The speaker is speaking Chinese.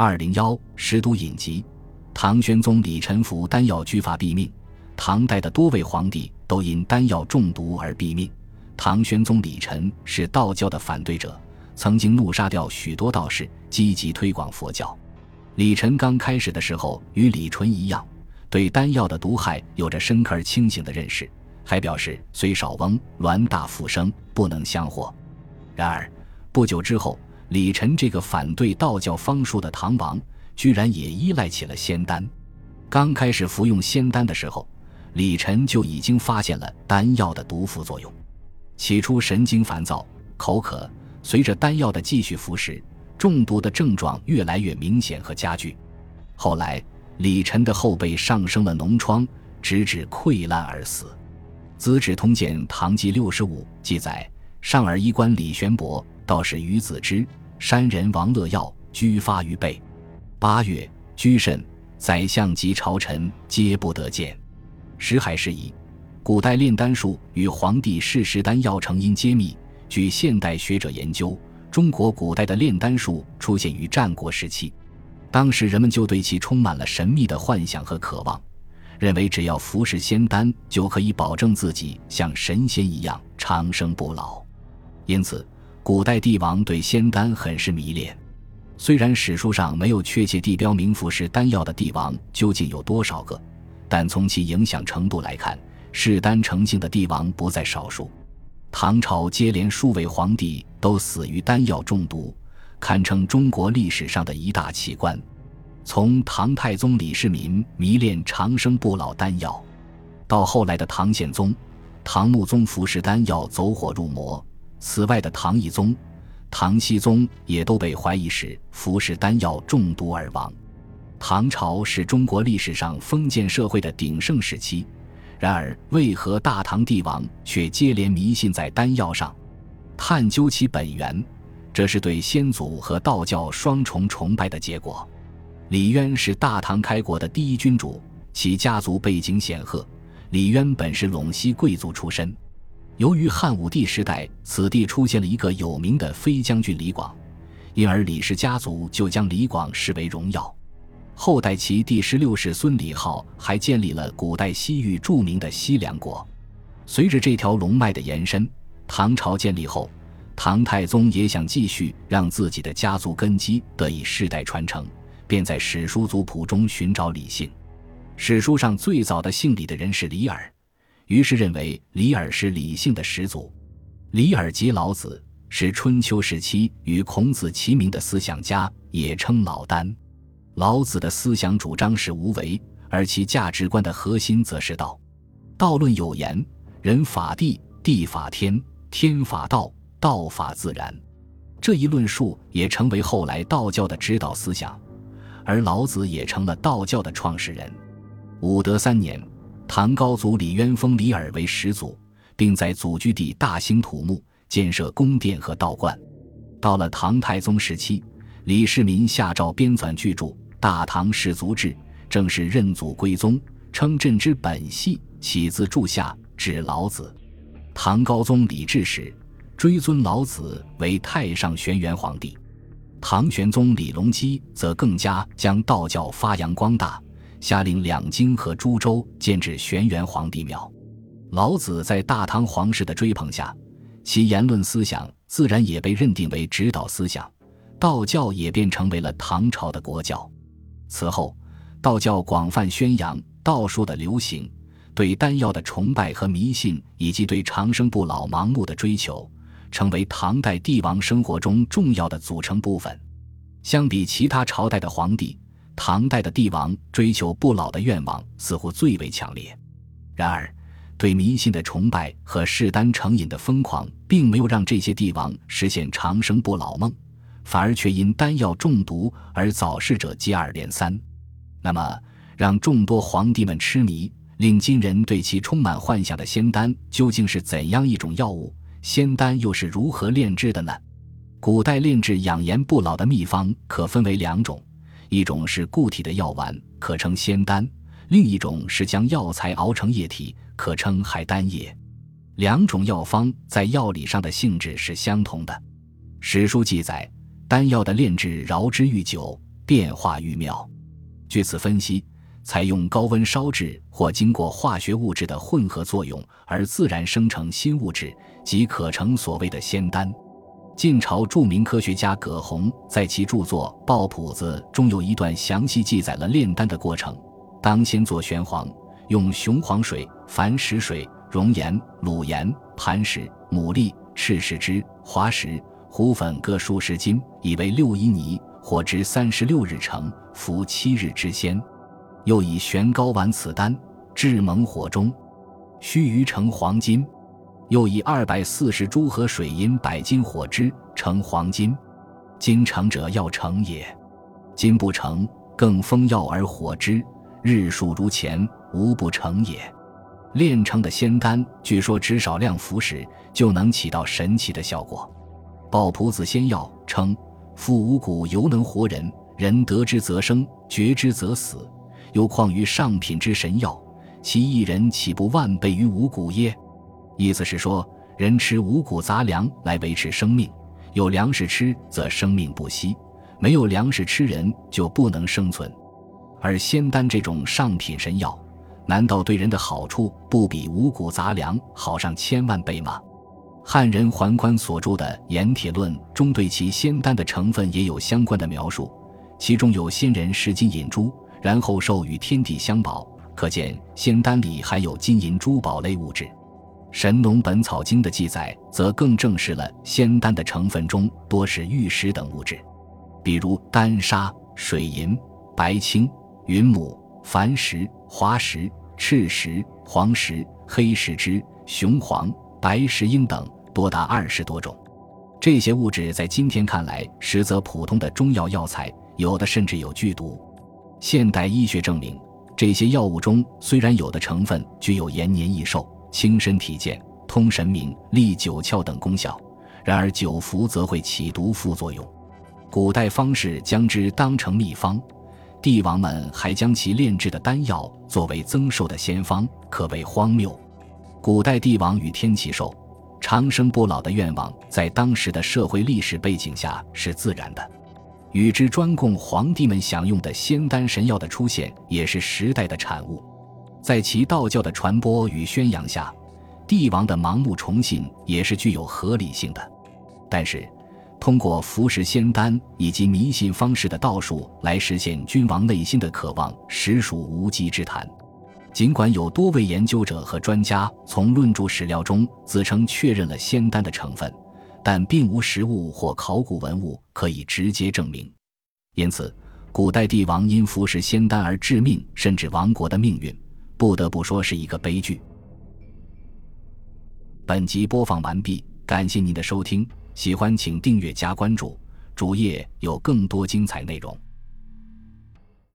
二零幺十都隐疾，唐玄宗李宸服丹药居发毙命。唐代的多位皇帝都因丹药中毒而毙命。唐玄宗李宸是道教的反对者，曾经怒杀掉许多道士，积极推广佛教。李宸刚开始的时候与李纯一样，对丹药的毒害有着深刻而清醒的认识，还表示虽少翁鸾大复生，不能相和。然而不久之后，李晨这个反对道教方术的唐王，居然也依赖起了仙丹。刚开始服用仙丹的时候，李晨就已经发现了丹药的毒副作用。起初神经烦躁、口渴，随着丹药的继续服食，中毒的症状越来越明显和加剧。后来，李晨的后背上升了脓疮，直至溃烂而死。《资治通鉴·唐纪六十五》记载：上耳医官李玄伯。道士于子之，山人王乐耀，居发于背。八月，居甚，宰相及朝臣皆不得见。石海是以，古代炼丹术与皇帝试食丹药成因揭秘。据现代学者研究，中国古代的炼丹术出现于战国时期，当时人们就对其充满了神秘的幻想和渴望，认为只要服食仙丹就可以保证自己像神仙一样长生不老，因此。古代帝王对仙丹很是迷恋，虽然史书上没有确切地标明服食丹药的帝王究竟有多少个，但从其影响程度来看，嗜丹成性的帝王不在少数。唐朝接连数位皇帝都死于丹药中毒，堪称中国历史上的一大奇观。从唐太宗李世民迷恋长生不老丹药，到后来的唐宪宗、唐穆宗服食丹药走火入魔。此外的唐懿宗、唐僖宗也都被怀疑是服食丹药中毒而亡。唐朝是中国历史上封建社会的鼎盛时期，然而为何大唐帝王却接连迷信在丹药上？探究其本源，这是对先祖和道教双重崇拜的结果。李渊是大唐开国的第一君主，其家族背景显赫。李渊本是陇西贵族出身。由于汉武帝时代此地出现了一个有名的飞将军李广，因而李氏家族就将李广视为荣耀。后代其第十六世孙李浩还建立了古代西域著名的西凉国。随着这条龙脉的延伸，唐朝建立后，唐太宗也想继续让自己的家族根基得以世代传承，便在史书族谱中寻找李姓。史书上最早的姓李的人是李耳。于是认为李耳是李姓的始祖。李耳即老子，是春秋时期与孔子齐名的思想家，也称老聃。老子的思想主张是无为，而其价值观的核心则是道。道论有言：“人法地，地法天，天法道，道法自然。”这一论述也成为后来道教的指导思想，而老子也成了道教的创始人。武德三年。唐高祖李渊封李耳为始祖，并在祖居地大兴土木，建设宫殿和道观。到了唐太宗时期，李世民下诏编纂巨著《大唐氏族志》，正式认祖归宗，称朕之本系起自柱下，指老子。唐高宗李治时，追尊老子为太上玄元皇帝。唐玄宗李隆基则更加将道教发扬光大。下令两京和株洲建置玄元皇帝庙。老子在大唐皇室的追捧下，其言论思想自然也被认定为指导思想，道教也便成为了唐朝的国教。此后，道教广泛宣扬道术的流行，对丹药的崇拜和迷信，以及对长生不老盲目的追求，成为唐代帝王生活中重要的组成部分。相比其他朝代的皇帝。唐代的帝王追求不老的愿望似乎最为强烈，然而，对迷信的崇拜和嗜丹成瘾的疯狂，并没有让这些帝王实现长生不老梦，反而却因丹药中毒而早逝者接二连三。那么，让众多皇帝们痴迷、令今人对其充满幻想的仙丹，究竟是怎样一种药物？仙丹又是如何炼制的呢？古代炼制养颜不老的秘方可分为两种。一种是固体的药丸，可称仙丹；另一种是将药材熬成液体，可称海丹液。两种药方在药理上的性质是相同的。史书记载，丹药的炼制饶之愈久，变化愈妙。据此分析，采用高温烧制或经过化学物质的混合作用而自然生成新物质，即可成所谓的仙丹。晋朝著名科学家葛洪在其著作《抱朴子》中有一段详细记载了炼丹的过程：当先做玄黄，用雄黄水、矾石水、熔岩、卤盐、磐石、牡蛎、赤石脂、滑石、糊粉各数十斤，以为六一泥，火之三十六日成，服七日之先。又以玄膏丸此丹，至猛火中，须臾成黄金。又以二百四十株和水银百斤火之成黄金，金成者要成也，金不成，更封药而火之，日数如前，无不成也。炼成的仙丹，据说只少量服食就能起到神奇的效果。鲍朴子仙药称：服五谷犹能活人，人得之则生，绝之则死。又况于上品之神药，其一人岂不万倍于五谷耶？意思是说，人吃五谷杂粮来维持生命，有粮食吃则生命不息；没有粮食吃，人就不能生存。而仙丹这种上品神药，难道对人的好处不比五谷杂粮好上千万倍吗？汉人桓宽所著的《盐铁论》中对其仙丹的成分也有相关的描述，其中有仙人食金银珠，然后授予天地相保，可见仙丹里含有金银珠宝类物质。《神农本草经》的记载则更证实了仙丹的成分中多是玉石等物质，比如丹砂、水银、白青、云母、矾石、滑石、赤石、黄石、黑石之、雄黄、白石英等，多达二十多种。这些物质在今天看来，实则普通的中药药材，有的甚至有剧毒。现代医学证明，这些药物中虽然有的成分具有延年益寿。轻身体健、通神明、利九窍等功效，然而久服则会起毒副作用。古代方士将之当成秘方，帝王们还将其炼制的丹药作为增寿的仙方，可谓荒谬。古代帝王与天齐寿、长生不老的愿望，在当时的社会历史背景下是自然的。与之专供皇帝们享用的仙丹神药的出现，也是时代的产物。在其道教的传播与宣扬下，帝王的盲目崇信也是具有合理性的。但是，通过服食仙丹以及迷信方式的道术来实现君王内心的渴望，实属无稽之谈。尽管有多位研究者和专家从论著史料中自称确认了仙丹的成分，但并无实物或考古文物可以直接证明。因此，古代帝王因服食仙丹而致命甚至亡国的命运。不得不说是一个悲剧。本集播放完毕，感谢您的收听，喜欢请订阅加关注，主页有更多精彩内容。